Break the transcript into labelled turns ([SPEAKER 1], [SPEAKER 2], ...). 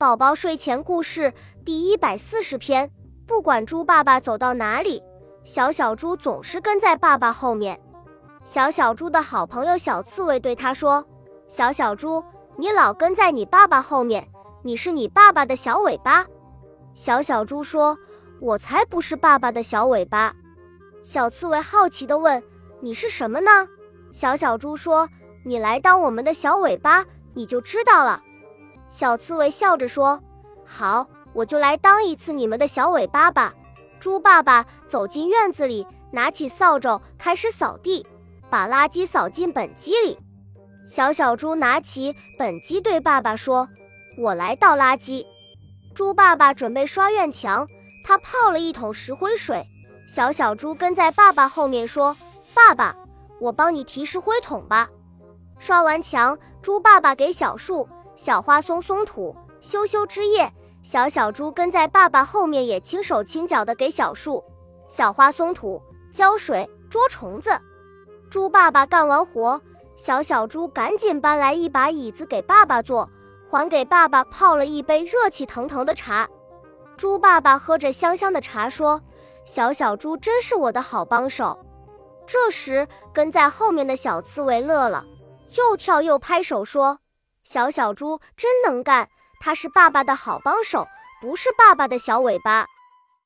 [SPEAKER 1] 宝宝睡前故事第一百四十篇。不管猪爸爸走到哪里，小小猪总是跟在爸爸后面。小小猪的好朋友小刺猬对他说：“小小猪，你老跟在你爸爸后面，你是你爸爸的小尾巴。”小小猪说：“我才不是爸爸的小尾巴。”小刺猬好奇地问：“你是什么呢？”小小猪说：“你来当我们的小尾巴，你就知道了。”小刺猬笑着说：“好，我就来当一次你们的小尾巴吧。”猪爸爸走进院子里，拿起扫帚开始扫地，把垃圾扫进本机里。小小猪拿起本机对爸爸说：“我来倒垃圾。”猪爸爸准备刷院墙，他泡了一桶石灰水。小小猪跟在爸爸后面说：“爸爸，我帮你提石灰桶吧。”刷完墙，猪爸爸给小树。小花松松土，修修枝叶。小小猪跟在爸爸后面，也轻手轻脚地给小树、小花松土、浇水、捉虫子。猪爸爸干完活，小小猪赶紧搬来一把椅子给爸爸坐，还给爸爸泡了一杯热气腾腾的茶。猪爸爸喝着香香的茶，说：“小小猪真是我的好帮手。”这时，跟在后面的小刺猬乐了，又跳又拍手说。小小猪真能干，它是爸爸的好帮手，不是爸爸的小尾巴。